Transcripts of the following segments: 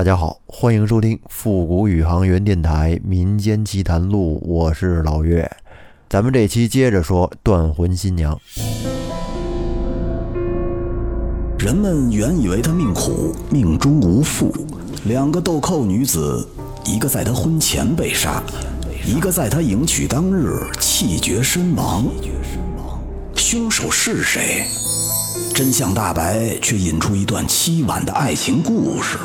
大家好，欢迎收听复古宇航员电台民间奇谈录，我是老岳。咱们这期接着说断魂新娘。人们原以为她命苦，命中无父。两个豆蔻女子，一个在她婚前被杀，一个在她迎娶当日气绝身亡。凶手是谁？真相大白，却引出一段凄婉的爱情故事。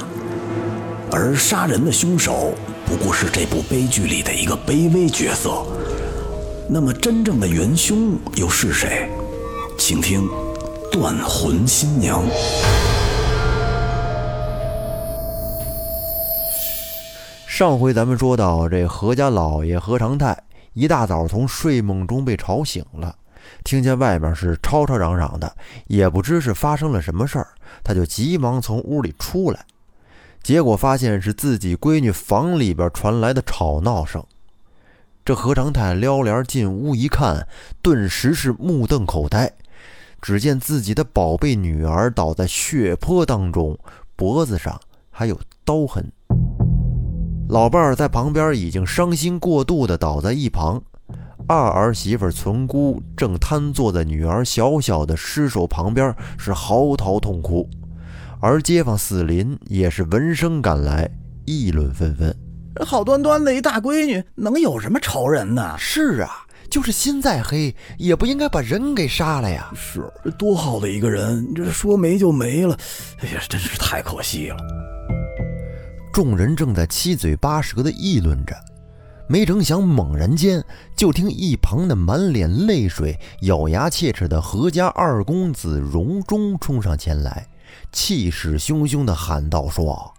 而杀人的凶手，不过是这部悲剧里的一个卑微角色。那么，真正的元凶又是谁？请听《断魂新娘》。上回咱们说到，这何家老爷何长泰一大早从睡梦中被吵醒了，听见外面是吵吵嚷嚷的，也不知是发生了什么事儿，他就急忙从屋里出来，结果发现是自己闺女房里边传来的吵闹声。这何长泰撩帘进屋一看，顿时是目瞪口呆。只见自己的宝贝女儿倒在血泊当中，脖子上还有刀痕。老伴儿在旁边已经伤心过度的倒在一旁，二儿媳妇存姑正瘫坐在女儿小小的尸首旁边，是嚎啕痛哭。而街坊四邻也是闻声赶来，议论纷纷。好端端的一大闺女，能有什么仇人呢？是啊，就是心再黑，也不应该把人给杀了呀。是，多好的一个人，这说没就没了。哎呀，真是太可惜了。众人正在七嘴八舌的议论着，没成想，猛然间就听一旁的满脸泪水、咬牙切齿的何家二公子荣忠冲上前来，气势汹汹地喊道：“说，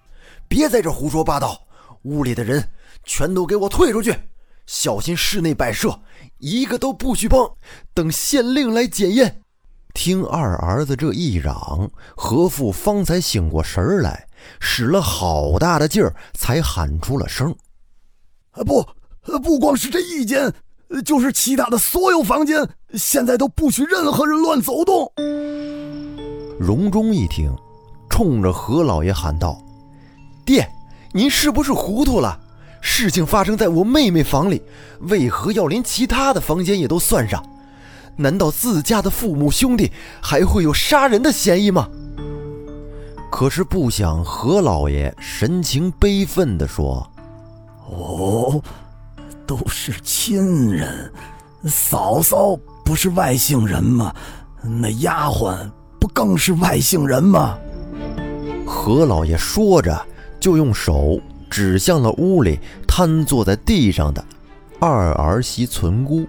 别在这胡说八道！”屋里的人全都给我退出去，小心室内摆设，一个都不许碰。等县令来检验。听二儿子这一嚷，何父方才醒过神来，使了好大的劲儿，才喊出了声：“啊，不，不光是这一间，就是其他的所有房间，现在都不许任何人乱走动。”荣忠一听，冲着何老爷喊道：“爹！”您是不是糊涂了？事情发生在我妹妹房里，为何要连其他的房间也都算上？难道自家的父母兄弟还会有杀人的嫌疑吗？可是不想何老爷神情悲愤地说：“哦，都是亲人，嫂嫂不是外姓人吗？那丫鬟不更是外姓人吗？”何老爷说着。就用手指向了屋里瘫坐在地上的二儿媳存姑，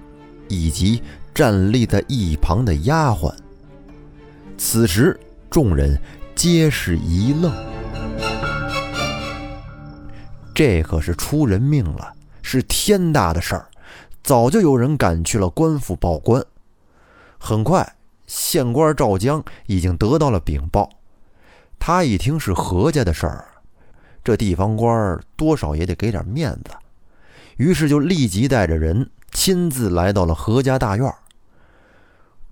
以及站立在一旁的丫鬟。此时，众人皆是一愣。这可是出人命了，是天大的事儿。早就有人赶去了官府报官。很快，县官赵江已经得到了禀报。他一听是何家的事儿。这地方官多少也得给点面子，于是就立即带着人亲自来到了何家大院。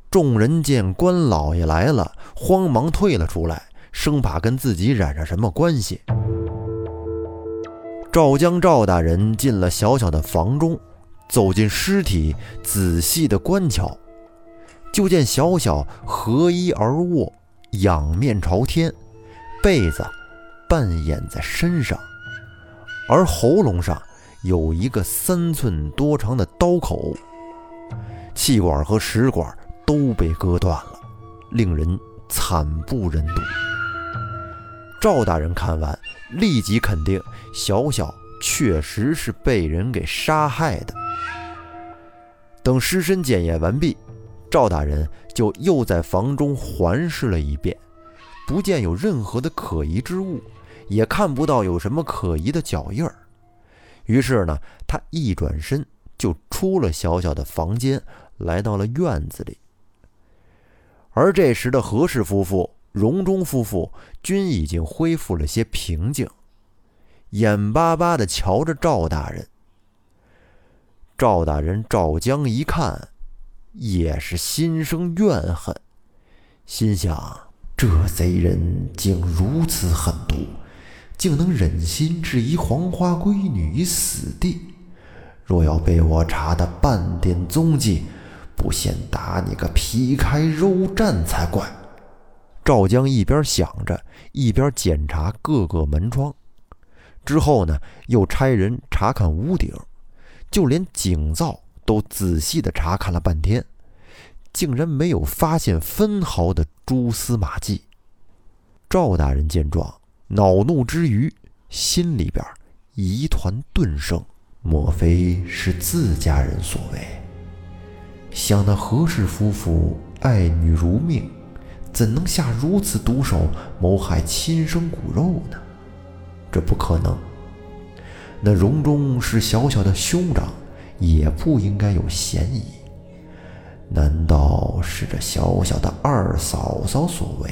众人见官老爷来了，慌忙退了出来，生怕跟自己染上什么关系。赵江赵大人进了小小的房中，走进尸体，仔细的观瞧，就见小小合衣而卧，仰面朝天，被子。半掩在身上，而喉咙上有一个三寸多长的刀口，气管和食管都被割断了，令人惨不忍睹。赵大人看完，立即肯定小小确实是被人给杀害的。等尸身检验完毕，赵大人就又在房中环视了一遍，不见有任何的可疑之物。也看不到有什么可疑的脚印儿，于是呢，他一转身就出了小小的房间，来到了院子里。而这时的何氏夫妇、荣忠夫妇均已经恢复了些平静，眼巴巴地瞧着赵大人。赵大人赵江一看，也是心生怨恨，心想：这贼人竟如此狠毒！竟能忍心置一黄花闺女于死地。若要被我查得半点踪迹，不先打你个皮开肉绽才怪！赵江一边想着，一边检查各个门窗。之后呢，又差人查看屋顶，就连井灶都仔细的查看了半天，竟然没有发现分毫的蛛丝马迹。赵大人见状，恼怒之余，心里边疑团顿生。莫非是自家人所为？想那何氏夫妇爱女如命，怎能下如此毒手谋害亲生骨肉呢？这不可能。那荣忠是小小的兄长，也不应该有嫌疑。难道是这小小的二嫂嫂所为？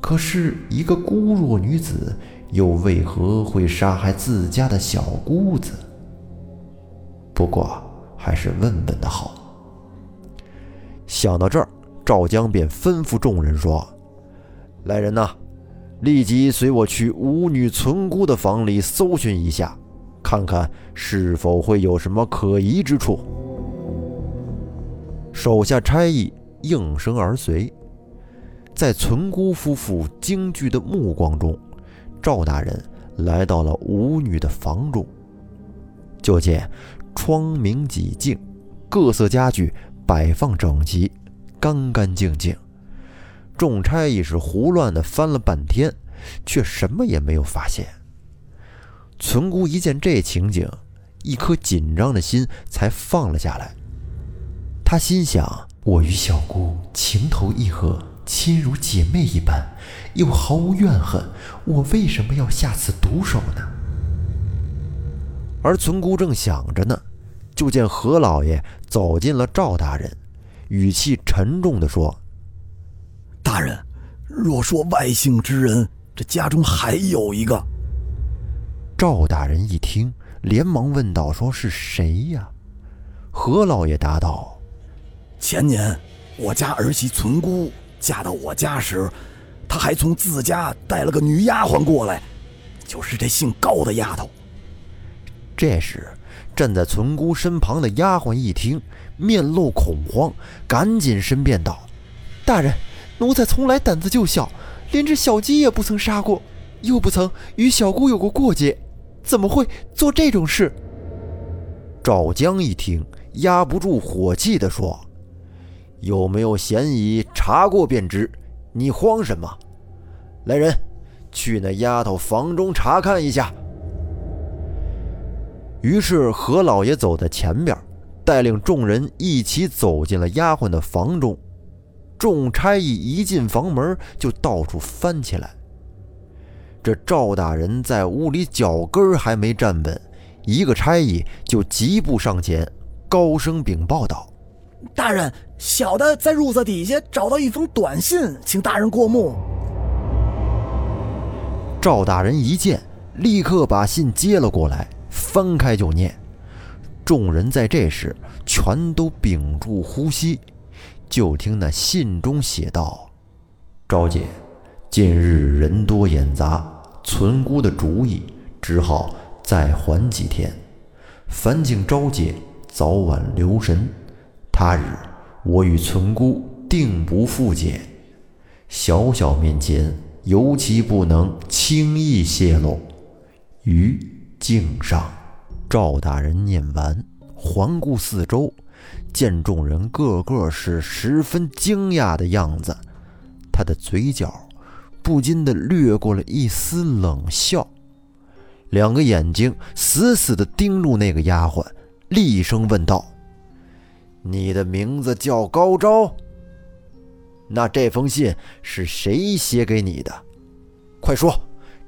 可是，一个孤弱女子。又为何会杀害自家的小姑子？不过还是问问的好。想到这儿，赵江便吩咐众人说：“来人呐，立即随我去五女存姑的房里搜寻一下，看看是否会有什么可疑之处。”手下差役应声而随，在存姑夫妇惊惧的目光中。赵大人来到了舞女的房中，就见窗明几净，各色家具摆放整齐，干干净净。众差役是胡乱的翻了半天，却什么也没有发现。存姑一见这情景，一颗紧张的心才放了下来。他心想：我与小姑情投意合。亲如姐妹一般，又毫无怨恨，我为什么要下此毒手呢？而存姑正想着呢，就见何老爷走进了赵大人，语气沉重地说：“大人，若说外姓之人，这家中还有一个。”赵大人一听，连忙问道：“说是谁呀？”何老爷答道：“前年我家儿媳存姑。”嫁到我家时，她还从自家带了个女丫鬟过来，就是这姓高的丫头。这时，站在存姑身旁的丫鬟一听，面露恐慌，赶紧申辩道：“大人，奴才从来胆子就小，连只小鸡也不曾杀过，又不曾与小姑有过过节，怎么会做这种事？”赵江一听，压不住火气地说。有没有嫌疑？查过便知。你慌什么？来人，去那丫头房中查看一下。于是何老爷走在前边，带领众人一起走进了丫鬟的房中。众差役一进房门，就到处翻起来。这赵大人在屋里脚跟还没站稳，一个差役就急步上前，高声禀报道。大人，小的在褥子底下找到一封短信，请大人过目。赵大人一见，立刻把信接了过来，翻开就念。众人在这时全都屏住呼吸，就听那信中写道：“赵姐，近日人多眼杂，存姑的主意只好再缓几天。烦请昭姐早晚留神。”他日我与存姑定不复见，小小面前尤其不能轻易泄露。于敬上。赵大人念完，环顾四周，见众人个个是十分惊讶的样子，他的嘴角不禁的掠过了一丝冷笑，两个眼睛死死的盯住那个丫鬟，厉声问道。你的名字叫高昭，那这封信是谁写给你的？快说，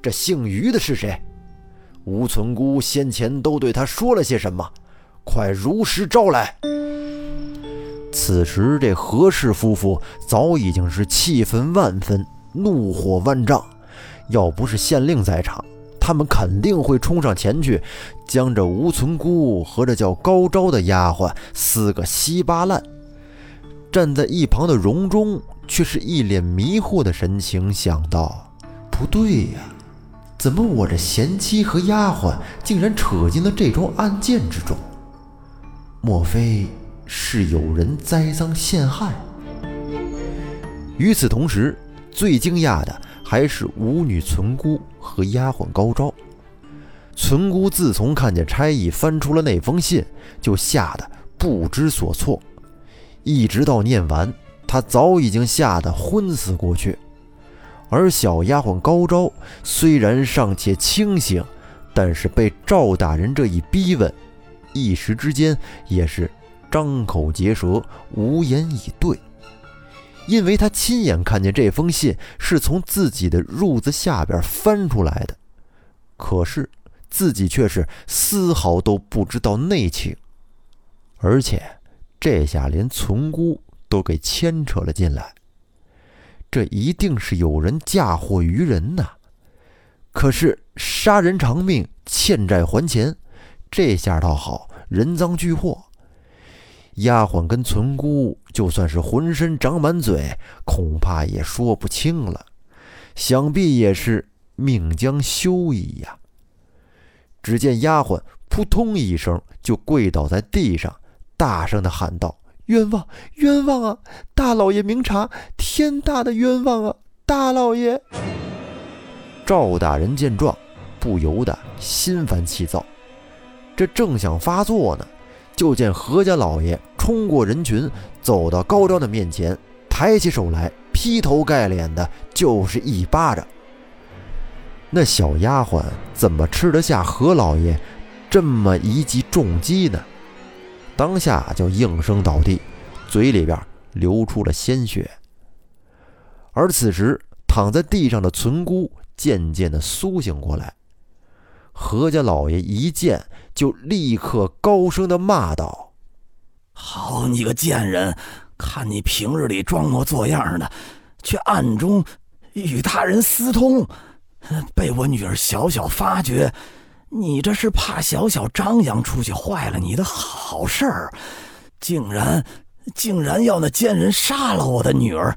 这姓于的是谁？吴存姑先前都对他说了些什么？快如实招来。此时，这何氏夫妇早已经是气愤万分，怒火万丈。要不是县令在场，他们肯定会冲上前去，将这吴存姑和这叫高招的丫鬟撕个稀巴烂。站在一旁的荣中却是一脸迷惑的神情，想到：不对呀，怎么我这贤妻和丫鬟竟然扯进了这桩案件之中？莫非是有人栽赃陷害？与此同时，最惊讶的还是舞女存姑和丫鬟高招。存姑自从看见差役翻出了那封信，就吓得不知所措，一直到念完，她早已经吓得昏死过去。而小丫鬟高招虽然尚且清醒，但是被赵大人这一逼问，一时之间也是张口结舌，无言以对。因为他亲眼看见这封信是从自己的褥子下边翻出来的，可是自己却是丝毫都不知道内情，而且这下连存姑都给牵扯了进来。这一定是有人嫁祸于人呐！可是杀人偿命，欠债还钱，这下倒好，人赃俱获。丫鬟跟存姑就算是浑身长满嘴，恐怕也说不清了，想必也是命将休矣呀。只见丫鬟扑通一声就跪倒在地上，大声的喊道：“冤枉，冤枉啊！大老爷明察，天大的冤枉啊！大老爷！”赵大人见状，不由得心烦气躁，这正想发作呢。就见何家老爷冲过人群，走到高昭的面前，抬起手来，劈头盖脸的就是一巴掌。那小丫鬟怎么吃得下何老爷这么一记重击呢？当下就应声倒地，嘴里边流出了鲜血。而此时躺在地上的存姑渐渐的苏醒过来。何家老爷一见，就立刻高声的骂道：“好你个贱人！看你平日里装模作样的，却暗中与他人私通，被我女儿小小发觉，你这是怕小小张扬出去坏了你的好事儿，竟然竟然要那贱人杀了我的女儿！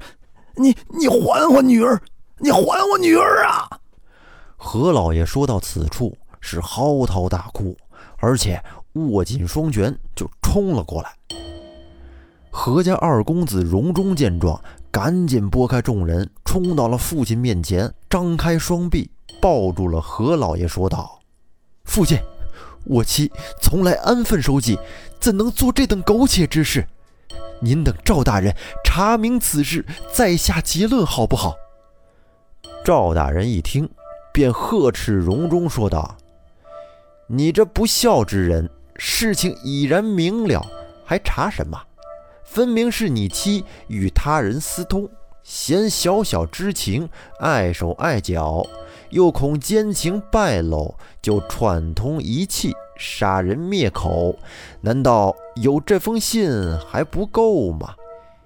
你你还我女儿！你还我女儿啊！”何老爷说到此处。是嚎啕大哭，而且握紧双拳就冲了过来。何家二公子荣忠见状，赶紧拨开众人，冲到了父亲面前，张开双臂抱住了何老爷，说道：“父亲，我妻从来安分守己，怎能做这等苟且之事？您等赵大人查明此事，再下结论，好不好？”赵大人一听，便呵斥荣忠说道。你这不孝之人，事情已然明了，还查什么？分明是你妻与他人私通，嫌小小之情，碍手碍脚，又恐奸情败露，就串通一气，杀人灭口。难道有这封信还不够吗？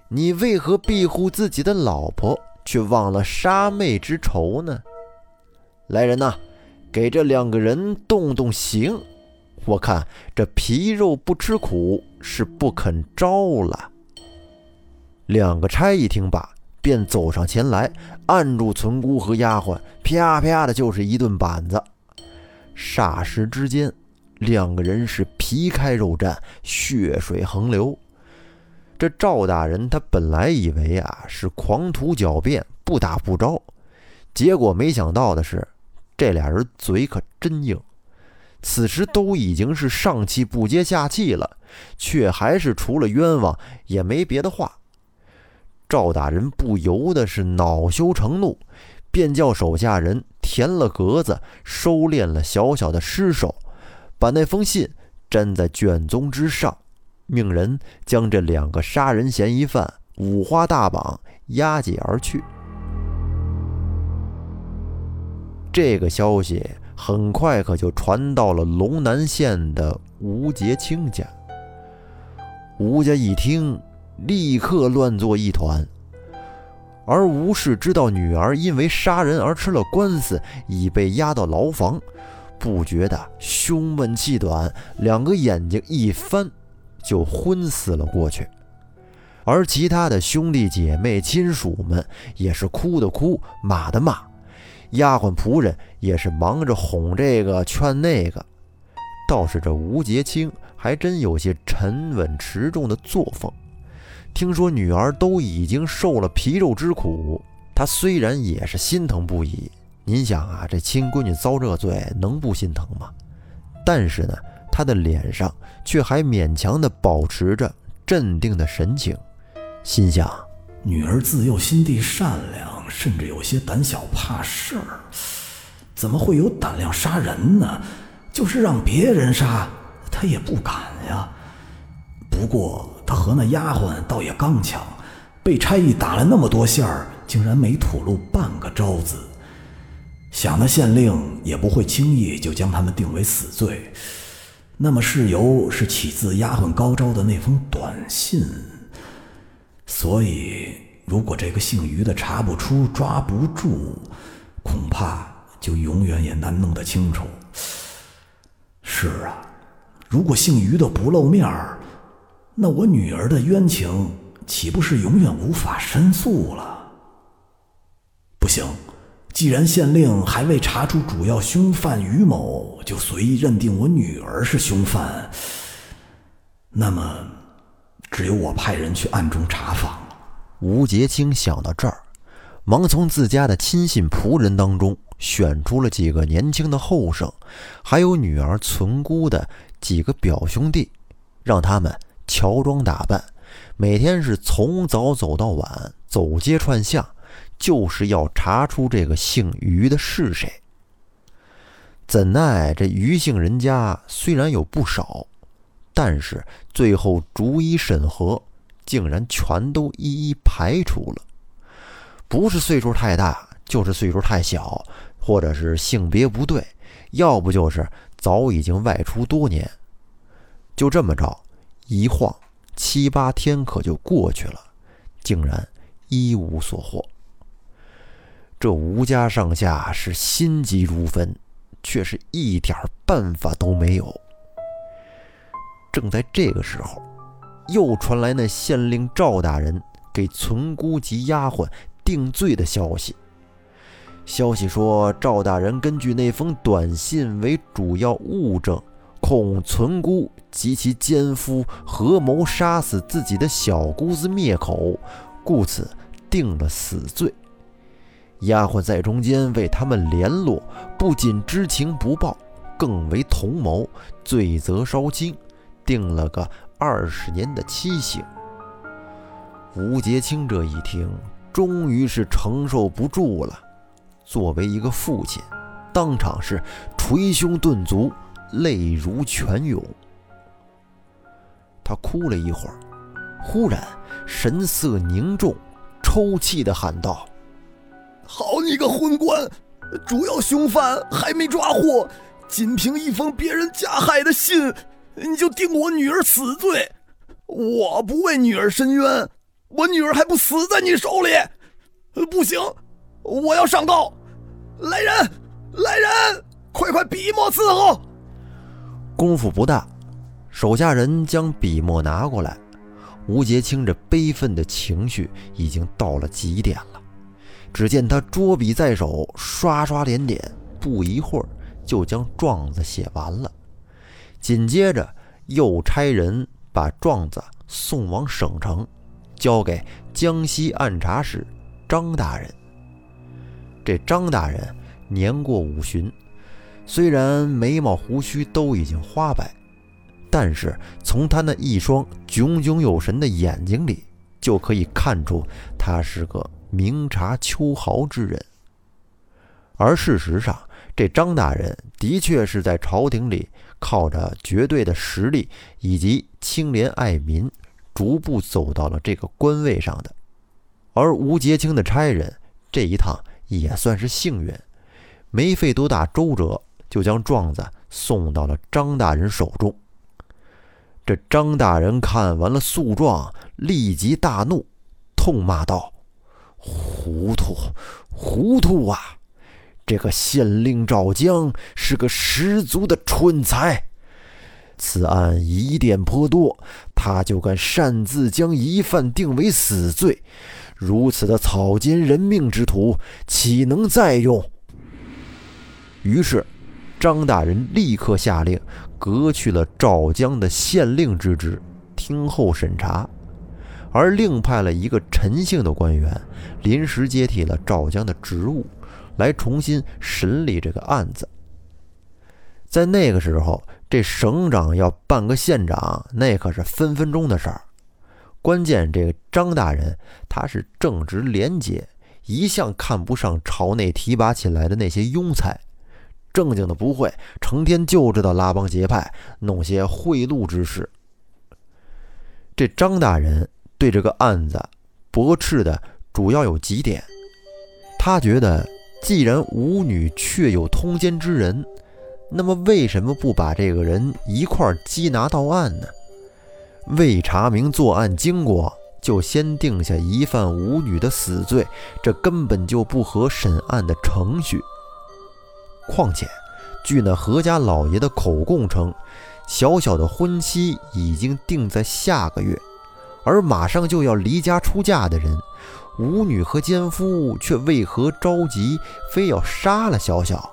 你为何庇护自己的老婆，却忘了杀妹之仇呢？来人呐！给这两个人动动刑，我看这皮肉不吃苦是不肯招了。两个差一听罢，便走上前来，按住存姑和丫鬟，啪啪的就是一顿板子。霎时之间，两个人是皮开肉绽，血水横流。这赵大人他本来以为啊是狂徒狡辩，不打不招，结果没想到的是。这俩人嘴可真硬，此时都已经是上气不接下气了，却还是除了冤枉也没别的话。赵大人不由得是恼羞成怒，便叫手下人填了格子，收敛了小小的尸首，把那封信粘在卷宗之上，命人将这两个杀人嫌疑犯五花大绑押解而去。这个消息很快可就传到了龙南县的吴杰清家。吴家一听，立刻乱作一团。而吴氏知道女儿因为杀人而吃了官司，已被押到牢房，不觉得胸闷气短，两个眼睛一翻，就昏死了过去。而其他的兄弟姐妹、亲属们也是哭的哭，骂的骂。丫鬟仆人也是忙着哄这个劝那个。倒是这吴杰清还真有些沉稳持重的作风。听说女儿都已经受了皮肉之苦，他虽然也是心疼不已。您想啊，这亲闺女遭这罪，能不心疼吗？但是呢，他的脸上却还勉强地保持着镇定的神情，心想：女儿自幼心地善良，甚至有些胆小怕事儿，怎么会有胆量杀人呢？就是让别人杀，她也不敢呀。不过她和那丫鬟倒也刚强，被差役打了那么多下儿，竟然没吐露半个招子。想那县令也不会轻易就将他们定为死罪。那么事由是起自丫鬟高招的那封短信。所以，如果这个姓于的查不出、抓不住，恐怕就永远也难弄得清楚。是啊，如果姓于的不露面儿，那我女儿的冤情岂不是永远无法申诉了？不行，既然县令还未查出主要凶犯于某，就随意认定我女儿是凶犯，那么只有我派人去暗中查访了。吴杰清想到这儿，忙从自家的亲信仆人当中。选出了几个年轻的后生，还有女儿存姑的几个表兄弟，让他们乔装打扮，每天是从早走到晚，走街串巷，就是要查出这个姓于的是谁。怎奈这于姓人家虽然有不少，但是最后逐一审核，竟然全都一一排除了，不是岁数太大，就是岁数太小。或者是性别不对，要不就是早已经外出多年。就这么着，一晃七八天可就过去了，竟然一无所获。这吴家上下是心急如焚，却是一点办法都没有。正在这个时候，又传来那县令赵大人给存姑及丫鬟定罪的消息。消息说，赵大人根据那封短信为主要物证，控存姑及其奸夫合谋杀死自己的小姑子灭口，故此定了死罪。丫鬟在中间为他们联络，不仅知情不报，更为同谋，罪责稍轻，定了个二十年的期刑。吴杰清这一听，终于是承受不住了。作为一个父亲，当场是捶胸顿足，泪如泉涌。他哭了一会儿，忽然神色凝重，抽泣的喊道：“好你个昏官！主要凶犯还没抓获，仅凭一封别人加害的信，你就定我女儿死罪？我不为女儿伸冤，我女儿还不死在你手里？不行，我要上告！”来人，来人，快快笔墨伺候。功夫不大，手下人将笔墨拿过来。吴杰清这悲愤的情绪已经到了极点了。只见他捉笔在手，刷刷点点，不一会儿就将状子写完了。紧接着又差人把状子送往省城，交给江西按察使张大人。这张大人年过五旬，虽然眉毛胡须都已经花白，但是从他那一双炯炯有神的眼睛里，就可以看出他是个明察秋毫之人。而事实上，这张大人的确是在朝廷里靠着绝对的实力以及清廉爱民，逐步走到了这个官位上的。而吴杰清的差人这一趟。也算是幸运，没费多大周折，就将状子送到了张大人手中。这张大人看完了诉状，立即大怒，痛骂道：“糊涂，糊涂啊！这个县令赵江是个十足的蠢材。此案疑点颇多，他就敢擅自将疑犯定为死罪。”如此的草菅人命之徒，岂能再用？于是，张大人立刻下令革去了赵江的县令之职，听候审查，而另派了一个陈姓的官员临时接替了赵江的职务，来重新审理这个案子。在那个时候，这省长要办个县长，那可是分分钟的事儿。关键这个张大人他是正直廉洁，一向看不上朝内提拔起来的那些庸才，正经的不会，成天就知道拉帮结派，弄些贿赂之事。这张大人对这个案子驳斥的主要有几点，他觉得既然吴女确有通奸之人。那么为什么不把这个人一块儿缉拿到案呢？未查明作案经过，就先定下疑犯吴女的死罪，这根本就不合审案的程序。况且，据那何家老爷的口供称，小小的婚期已经定在下个月，而马上就要离家出嫁的人，舞女和奸夫却为何着急，非要杀了小小？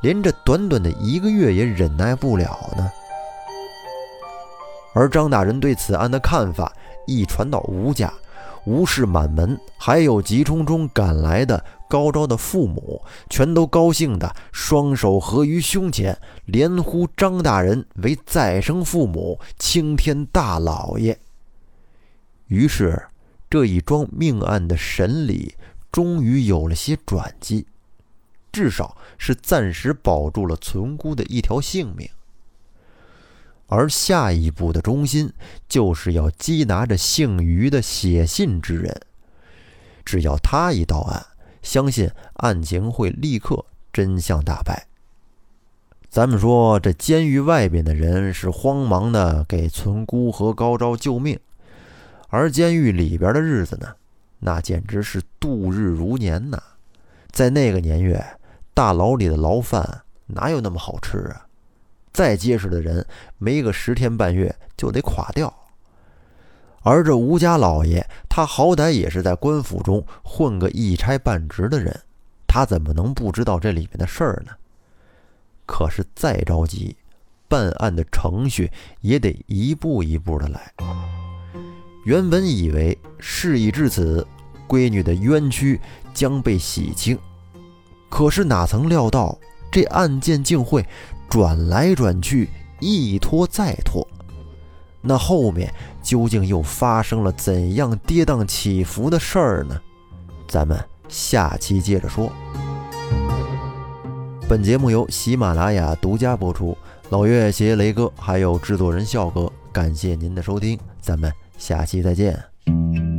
连这短短的一个月也忍耐不了呢。而张大人对此案的看法一传到吴家，吴氏满门，还有急匆匆赶来的高招的父母，全都高兴的双手合于胸前，连呼张大人为再生父母、青天大老爷。于是，这一桩命案的审理终于有了些转机。至少是暂时保住了存姑的一条性命，而下一步的中心就是要缉拿着姓于的写信之人。只要他一到案，相信案情会立刻真相大白。咱们说，这监狱外边的人是慌忙的给存姑和高昭救命，而监狱里边的日子呢，那简直是度日如年呐！在那个年月。大牢里的牢饭哪有那么好吃啊？再结实的人，没个十天半月就得垮掉。而这吴家老爷，他好歹也是在官府中混个一差半职的人，他怎么能不知道这里面的事儿呢？可是再着急，办案的程序也得一步一步的来。原本以为事已至此，闺女的冤屈将被洗清。可是哪曾料到，这案件竟会转来转去，一拖再拖。那后面究竟又发生了怎样跌宕起伏的事儿呢？咱们下期接着说。本节目由喜马拉雅独家播出，老岳携雷哥还有制作人笑哥，感谢您的收听，咱们下期再见。